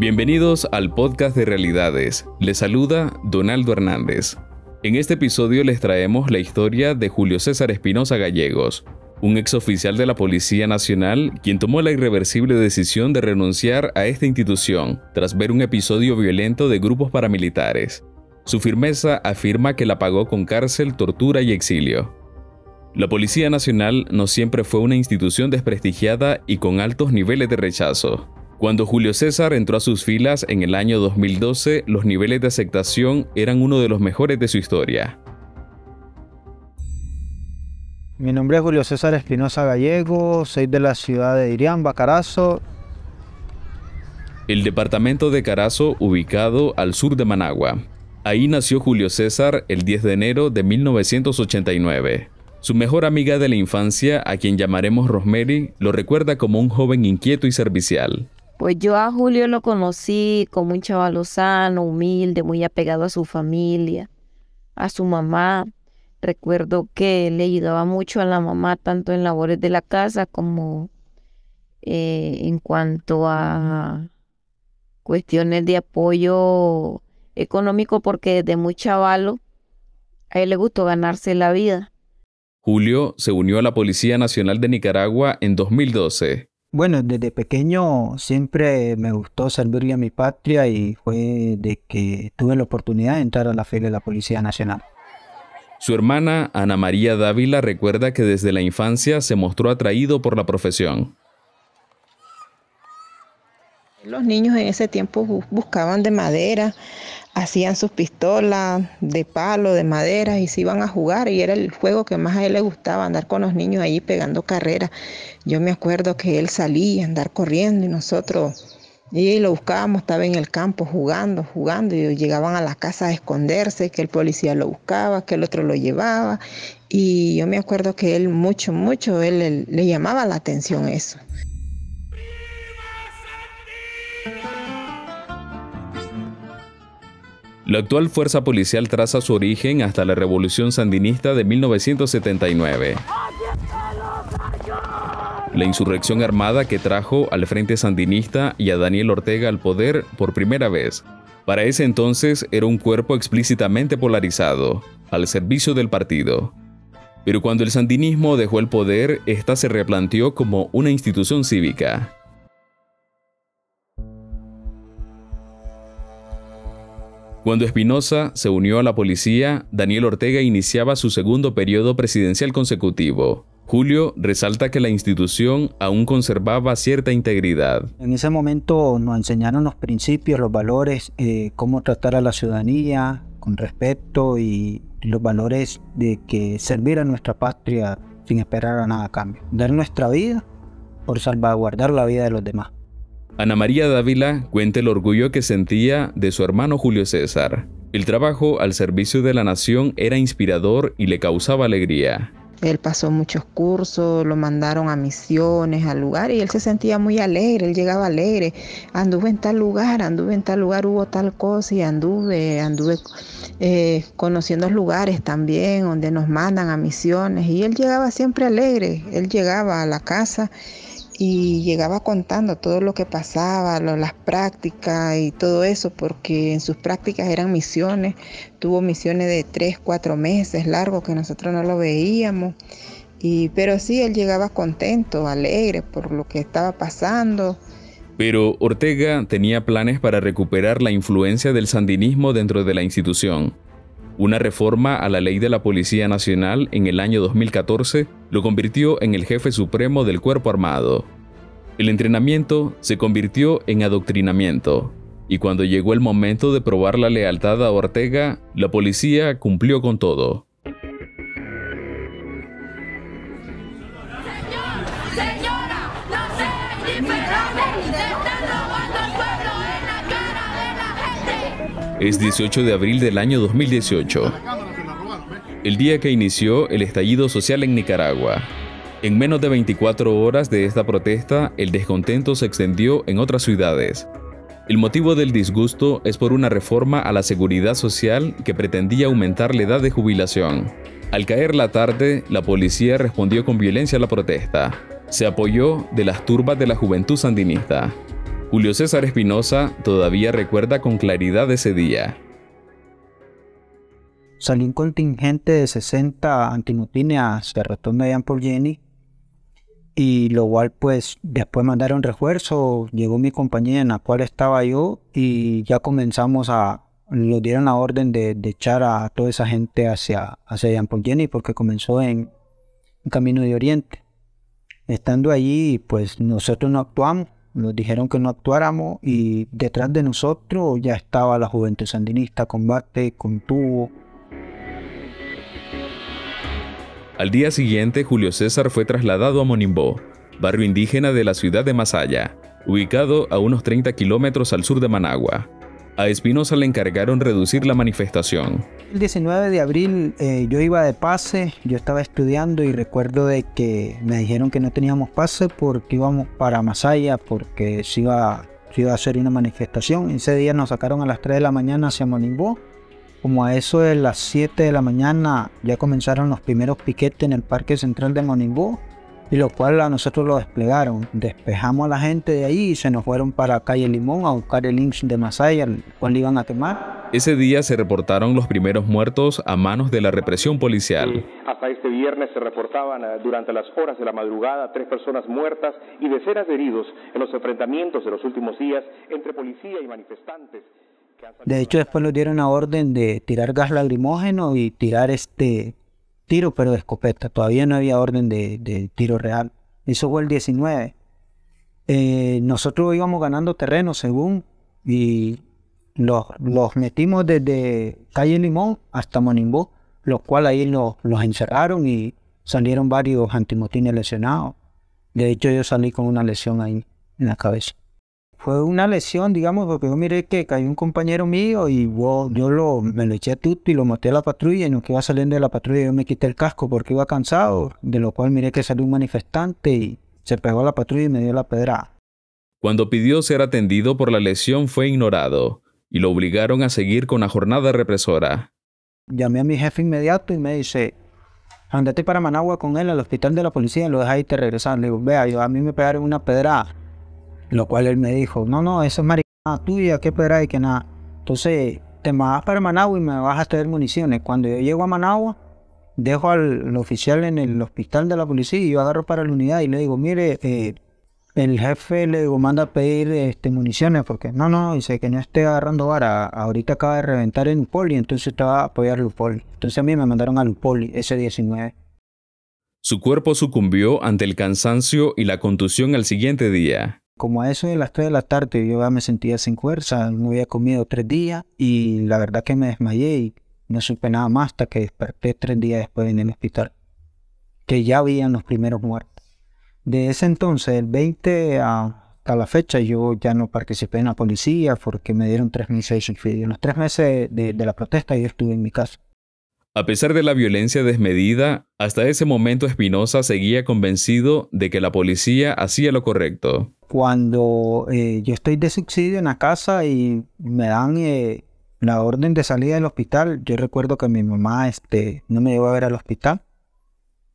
Bienvenidos al podcast de realidades. Les saluda Donaldo Hernández. En este episodio les traemos la historia de Julio César Espinosa Gallegos, un exoficial de la Policía Nacional quien tomó la irreversible decisión de renunciar a esta institución tras ver un episodio violento de grupos paramilitares. Su firmeza afirma que la pagó con cárcel, tortura y exilio. La Policía Nacional no siempre fue una institución desprestigiada y con altos niveles de rechazo. Cuando Julio César entró a sus filas en el año 2012, los niveles de aceptación eran uno de los mejores de su historia. Mi nombre es Julio César Espinosa Gallego, soy de la ciudad de Iriamba, Carazo. El departamento de Carazo, ubicado al sur de Managua. Ahí nació Julio César el 10 de enero de 1989. Su mejor amiga de la infancia, a quien llamaremos Rosemary, lo recuerda como un joven inquieto y servicial. Pues yo a Julio lo conocí como un chaval sano, humilde, muy apegado a su familia, a su mamá. Recuerdo que le ayudaba mucho a la mamá tanto en labores de la casa como eh, en cuanto a cuestiones de apoyo económico porque desde muy chavalo a él le gustó ganarse la vida. Julio se unió a la Policía Nacional de Nicaragua en 2012 bueno, desde pequeño siempre me gustó servirle a mi patria y fue de que tuve la oportunidad de entrar a la fe de la Policía Nacional. Su hermana Ana María Dávila recuerda que desde la infancia se mostró atraído por la profesión. Los niños en ese tiempo buscaban de madera, hacían sus pistolas de palo, de madera y se iban a jugar y era el juego que más a él le gustaba, andar con los niños ahí pegando carreras. Yo me acuerdo que él salía, andar corriendo y nosotros y lo buscábamos, estaba en el campo jugando, jugando y llegaban a la casa a esconderse, que el policía lo buscaba, que el otro lo llevaba y yo me acuerdo que él mucho, mucho, él le llamaba la atención eso. La actual fuerza policial traza su origen hasta la Revolución Sandinista de 1979. La insurrección armada que trajo al Frente Sandinista y a Daniel Ortega al poder por primera vez. Para ese entonces era un cuerpo explícitamente polarizado, al servicio del partido. Pero cuando el sandinismo dejó el poder, ésta se replanteó como una institución cívica. Cuando Espinosa se unió a la policía, Daniel Ortega iniciaba su segundo periodo presidencial consecutivo. Julio resalta que la institución aún conservaba cierta integridad. En ese momento nos enseñaron los principios, los valores, eh, cómo tratar a la ciudadanía con respeto y los valores de que servir a nuestra patria sin esperar a nada a cambio. Dar nuestra vida por salvaguardar la vida de los demás. Ana María Dávila cuenta el orgullo que sentía de su hermano Julio César. El trabajo al servicio de la nación era inspirador y le causaba alegría. Él pasó muchos cursos, lo mandaron a misiones, al lugar, y él se sentía muy alegre, él llegaba alegre. Anduve en tal lugar, anduve en tal lugar, hubo tal cosa, y anduve, anduve eh, conociendo lugares también donde nos mandan a misiones. Y él llegaba siempre alegre, él llegaba a la casa y llegaba contando todo lo que pasaba, las prácticas y todo eso, porque en sus prácticas eran misiones, tuvo misiones de tres, cuatro meses largos que nosotros no lo veíamos, y, pero sí, él llegaba contento, alegre por lo que estaba pasando. Pero Ortega tenía planes para recuperar la influencia del sandinismo dentro de la institución. Una reforma a la ley de la Policía Nacional en el año 2014 lo convirtió en el jefe supremo del cuerpo armado. El entrenamiento se convirtió en adoctrinamiento, y cuando llegó el momento de probar la lealtad a Ortega, la policía cumplió con todo. Es 18 de abril del año 2018, el día que inició el estallido social en Nicaragua. En menos de 24 horas de esta protesta, el descontento se extendió en otras ciudades. El motivo del disgusto es por una reforma a la seguridad social que pretendía aumentar la edad de jubilación. Al caer la tarde, la policía respondió con violencia a la protesta. Se apoyó de las turbas de la juventud sandinista. Julio César Espinosa todavía recuerda con claridad ese día. Salí un contingente de 60 antimotines hacia Rotonda de por Jenny y lo cual pues después mandaron refuerzo, llegó mi compañía en la cual estaba yo y ya comenzamos a, nos dieron la orden de, echar a toda esa gente hacia, hacia Jenny porque comenzó en, en Camino de Oriente. Estando allí pues nosotros no actuamos, nos dijeron que no actuáramos y detrás de nosotros ya estaba la Juventud Sandinista, combate con tubo. Al día siguiente, Julio César fue trasladado a Monimbó, barrio indígena de la ciudad de Masaya, ubicado a unos 30 kilómetros al sur de Managua. A Espinosa le encargaron reducir la manifestación. El 19 de abril eh, yo iba de pase, yo estaba estudiando y recuerdo de que me dijeron que no teníamos pase porque íbamos para Masaya, porque se iba, se iba a hacer una manifestación. Ese día nos sacaron a las 3 de la mañana hacia Monimbó. Como a eso de las 7 de la mañana ya comenzaron los primeros piquetes en el Parque Central de Monimbó y lo cual a nosotros lo desplegaron. Despejamos a la gente de ahí y se nos fueron para calle Limón a buscar el lynch de Masaya, el cual iban a quemar. Ese día se reportaron los primeros muertos a manos de la represión policial. Hasta este viernes se reportaban eh, durante las horas de la madrugada tres personas muertas y decenas de heridos en los enfrentamientos de los últimos días entre policía y manifestantes. De hecho, después nos dieron la orden de tirar gas lacrimógeno y tirar este tiro, pero de escopeta. Todavía no había orden de, tiro real. Eso fue el 19. Eh, nosotros íbamos ganando terreno según y los, los metimos desde calle Limón hasta Monimbó, los cuales ahí los, los encerraron y salieron varios antimotines lesionados. De hecho, yo salí con una lesión ahí en la cabeza fue una lesión, digamos, porque yo miré que cayó un compañero mío y yo lo, me lo eché a tuto y lo maté a la patrulla y no que iba saliendo de la patrulla yo me quité el casco porque iba cansado, de lo cual miré que salió un manifestante y se pegó a la patrulla y me dio la pedra. Cuando pidió ser atendido por la lesión fue ignorado y lo obligaron a seguir con la jornada represora. Llamé a mi jefe inmediato y me dice, andate para Managua con él al hospital de la policía y lo dejas y te. Le digo, vea, yo, a mí me pegaron una pedra lo cual él me dijo, no, no, eso es maricona tuya, qué pedra y que nada. Entonces, te vas para Managua y me vas a traer municiones. Cuando yo llego a Managua, dejo al oficial en el hospital de la policía y yo agarro para la unidad y le digo, mire, eh, el jefe le digo, manda a pedir este, municiones porque no, no, dice que no esté agarrando vara. Ahorita acaba de reventar en Upoli, entonces te va a apoyar Lupoli. Entonces a mí me mandaron a Lupoli ese 19. Su cuerpo sucumbió ante el cansancio y la contusión al siguiente día. Como a eso de las 3 de la tarde yo ya me sentía sin fuerza, no había comido tres días y la verdad que me desmayé y no supe nada más hasta que desperté tres días después en el hospital, que ya habían los primeros muertos. De ese entonces, el 20 hasta la fecha, yo ya no participé en la policía porque me dieron tres meses de. En los tres meses de la protesta yo estuve en mi casa. A pesar de la violencia desmedida, hasta ese momento Espinosa seguía convencido de que la policía hacía lo correcto. Cuando eh, yo estoy de subsidio en la casa y me dan eh, la orden de salida del hospital, yo recuerdo que mi mamá este, no me llevó a ver al hospital.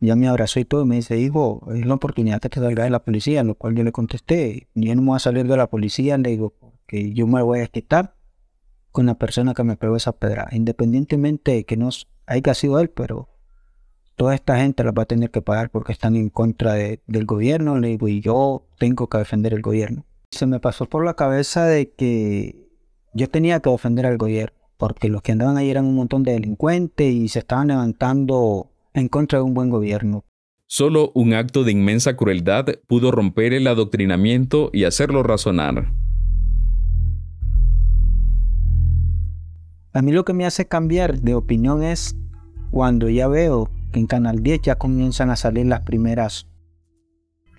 Ya me abrazó y todo y me dice, hijo, es la oportunidad que te salga de la policía, lo cual yo le contesté, yo no me voy a salir de la policía, le digo, porque yo me voy a quitar con la persona que me pegó esa pedra, independientemente de que no haya sido él, pero toda esta gente la va a tener que pagar porque están en contra del gobierno, y yo tengo que defender el gobierno. Se me pasó por la cabeza de que yo tenía que defender al gobierno, porque los que andaban ahí eran un montón de delincuentes y se estaban levantando en contra de un buen gobierno. Solo un acto de inmensa crueldad pudo romper el adoctrinamiento y hacerlo razonar. A mí lo que me hace cambiar de opinión es cuando ya veo en Canal 10 ya comienzan a salir las primeras,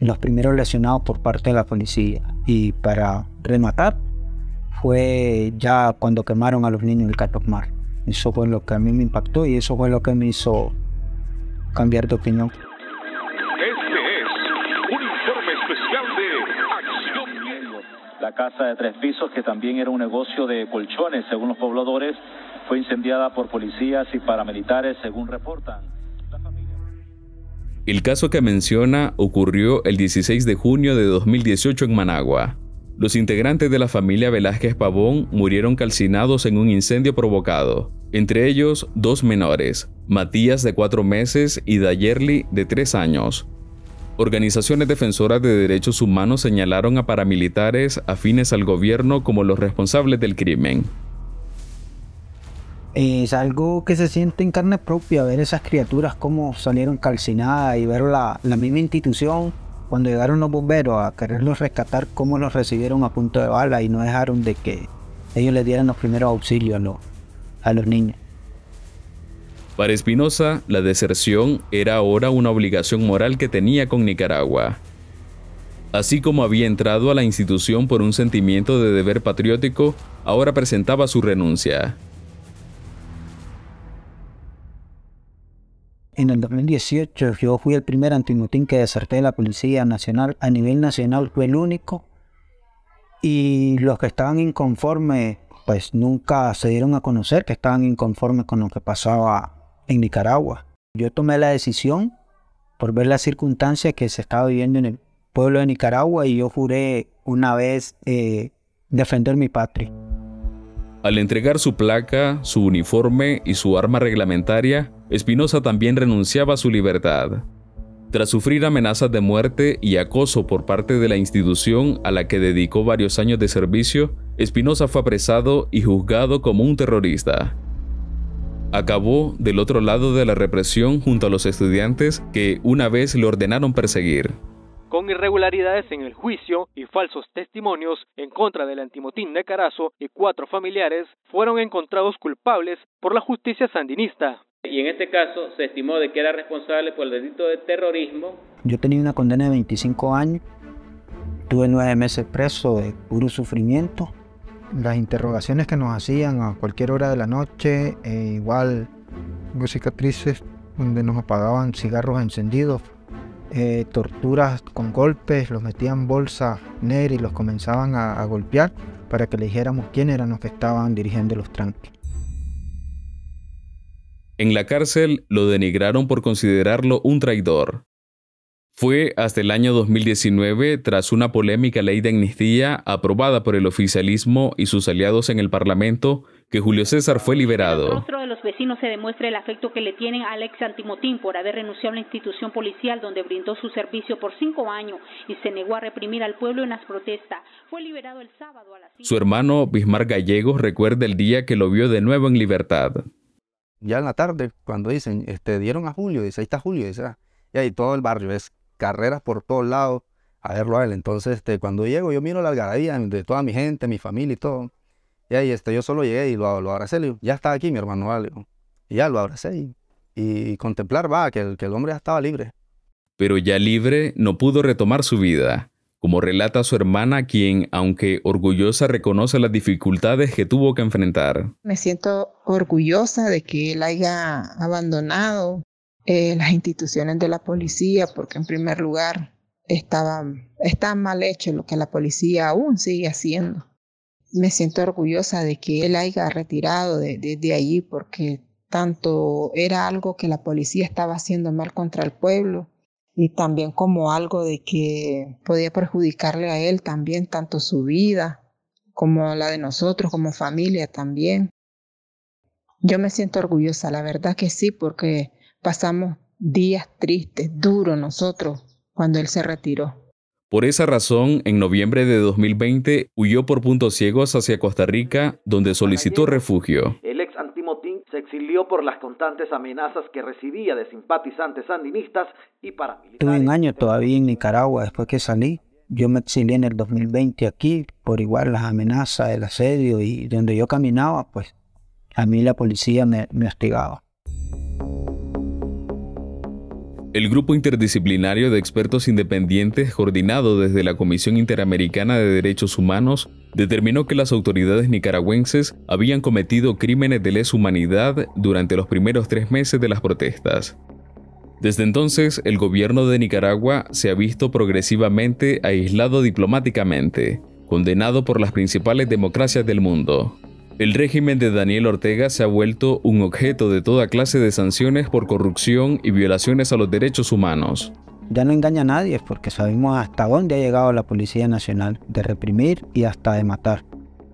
los primeros lesionados por parte de la policía. Y para rematar, fue ya cuando quemaron a los niños del Catosmar. Eso fue lo que a mí me impactó y eso fue lo que me hizo cambiar de opinión. La casa de tres pisos, que también era un negocio de colchones, según los pobladores, fue incendiada por policías y paramilitares, según reportan. El caso que menciona ocurrió el 16 de junio de 2018 en Managua. los integrantes de la familia Velázquez Pavón murieron calcinados en un incendio provocado, entre ellos dos menores, Matías de cuatro meses y Dayerli de tres años. Organizaciones defensoras de derechos humanos señalaron a paramilitares afines al gobierno como los responsables del crimen. Es algo que se siente en carne propia, ver esas criaturas como salieron calcinadas y ver la, misma institución cuando llegaron los bomberos a quererlos rescatar, cómo los recibieron a punto de bala y no dejaron de que ellos les dieran los primeros auxilios a los, a los niños. Para Espinosa, la deserción era ahora una obligación moral que tenía con Nicaragua. Así como había entrado a la institución por un sentimiento de deber patriótico, ahora presentaba su renuncia. En el 2018 yo fui el primer antimotín que deserté de la Policía Nacional. A nivel nacional fue el único. Y los que estaban inconformes, pues nunca se dieron a conocer que estaban inconformes con lo que pasaba en Nicaragua. Yo tomé la decisión por ver las circunstancias que se estaba viviendo en el pueblo de Nicaragua y yo juré una vez eh, defender mi patria. Al entregar su placa, su uniforme y su arma reglamentaria, Espinosa también renunciaba a su libertad. Tras sufrir amenazas de muerte y acoso por parte de la institución a la que dedicó varios años de servicio, Espinosa fue apresado y juzgado como un terrorista acabó del otro lado de la represión junto a los estudiantes que una vez le ordenaron perseguir. Con irregularidades en el juicio y falsos testimonios en contra del antimotín de Carazo y cuatro familiares fueron encontrados culpables por la justicia sandinista. Y en este caso se estimó de que era responsable por el delito de terrorismo. Yo tenía una condena de 25 años, tuve nueve meses preso de puro sufrimiento las interrogaciones que nos hacían a cualquier hora de la noche, eh, igual cicatrices donde nos apagaban cigarros encendidos, eh, torturas con golpes, los metían bolsa negra y los comenzaban a, a golpear para que le dijéramos quién eran los que estaban dirigiendo los tranques. En la cárcel lo denigraron por considerarlo un traidor. Fue hasta el año 2019, tras una polémica ley de amnistía aprobada por el oficialismo y sus aliados en el Parlamento, que Julio César fue liberado. En el rostro de los vecinos se demuestra el afecto que le tienen a Alex Antimotín por haber renunciado a la institución policial donde brindó su servicio por cinco años y se negó a reprimir al pueblo en las protestas. Fue liberado el sábado a las Su hermano Bismar Gallegos recuerda el día que lo vio de nuevo en libertad. Ya en la tarde, cuando dicen, este, dieron a Julio, dice, ahí está Julio, dice, ah", y ahí todo el barrio es carreras por todos lados a verlo a él. Entonces, este, cuando llego, yo miro la algarabía de toda mi gente, mi familia y todo. Y ahí este, yo solo llegué y lo, lo abracé. Le digo, ya está aquí mi hermano, vale. Y ya lo abracé y, contemplar, va, que el, que el hombre ya estaba libre. Pero ya libre, no pudo retomar su vida como relata su hermana, quien, aunque orgullosa, reconoce las dificultades que tuvo que enfrentar. Me siento orgullosa de que él haya abandonado eh, las instituciones de la policía, porque en primer lugar estaba, mal hecho lo que la policía aún sigue haciendo. Me siento orgullosa de que él haya retirado de, de, allí porque tanto era algo que la policía estaba haciendo mal contra el pueblo y también como algo de que podía perjudicarle a él también tanto su vida como la de nosotros como familia también. Yo me siento orgullosa, la verdad que sí, porque Pasamos días tristes, duros nosotros cuando él se retiró. Por esa razón, en noviembre de 2020 huyó por puntos ciegos hacia Costa Rica, donde solicitó refugio. El ex antimotín se exilió por las constantes amenazas que recibía de simpatizantes sandinistas y paramilitares. Tuve un año todavía en Nicaragua después que salí. Yo me exilié en el 2020 aquí por igual las amenazas, el asedio y donde yo caminaba, pues a mí la policía me, me hostigaba. El grupo interdisciplinario de expertos independientes coordinado desde la Comisión Interamericana de Derechos Humanos determinó que las autoridades nicaragüenses habían cometido crímenes de lesa humanidad durante los primeros tres meses de las protestas. Desde entonces, el gobierno de Nicaragua se ha visto progresivamente aislado diplomáticamente, condenado por las principales democracias del mundo. El régimen de Daniel Ortega se ha vuelto un objeto de toda clase de sanciones por corrupción y violaciones a los derechos humanos. ya no engaña a nadie porque sabemos hasta dónde ha llegado la Policía Nacional, de reprimir y hasta de matar.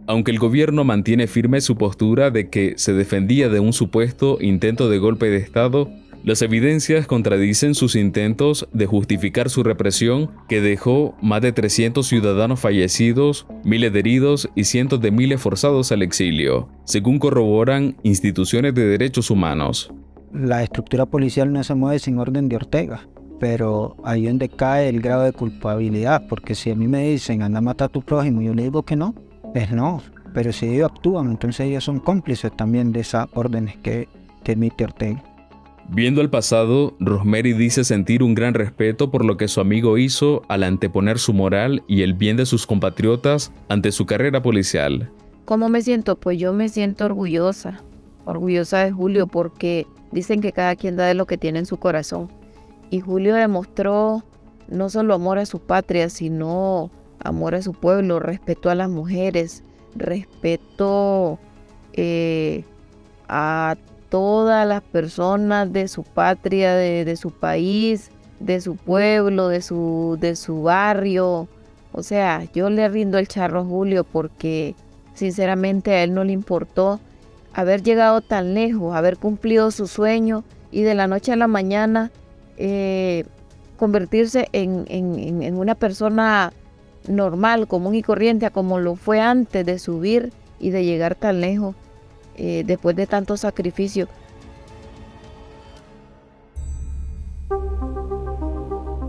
Aunque el gobierno mantiene firme su postura de que se defendía de un supuesto intento de golpe de Estado, las evidencias contradicen sus intentos de justificar su represión que dejó más de 300 ciudadanos fallecidos, miles heridos y cientos de miles forzados al exilio, según corroboran instituciones de derechos humanos. La estructura policial no se mueve sin orden de Ortega, pero ahí donde cae el grado de culpabilidad, porque si a mí me dicen anda a matar a tu prójimo, yo le digo que no, es no, pero si ellos actúan, entonces ellos son cómplices también de esas órdenes que emite Ortega. Viendo al pasado, Rosemary dice sentir un gran respeto por lo que su amigo hizo al anteponer su moral y el bien de sus compatriotas ante su carrera policial. ¿Cómo me siento? Pues yo me siento orgullosa, orgullosa de Julio porque dicen que cada quien da de lo que tiene en su corazón. Y Julio demostró no solo amor a su patria, sino amor a su pueblo, respeto a las mujeres, respeto eh, a todas las personas de su patria, de, su país, de su pueblo, de su, de su barrio. O sea, yo le rindo el charro a Julio porque sinceramente a él no le importó haber llegado tan lejos, haber cumplido su sueño y de la noche a la mañana eh, convertirse en, en, una persona normal, común y corriente, como lo fue antes de subir y de llegar tan lejos. Eh, después de tanto sacrificio.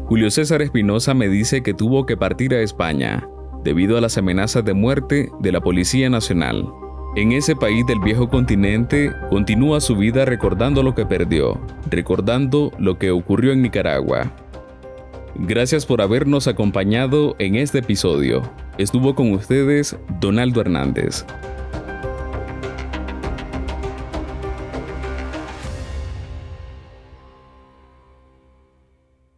Julio César Espinosa me dice que tuvo que partir a España debido a las amenazas de muerte de la Policía Nacional. En ese país del viejo continente continúa su vida recordando lo que perdió, recordando lo que ocurrió en Nicaragua. Gracias por habernos acompañado en este episodio. Estuvo con ustedes Donaldo Hernández.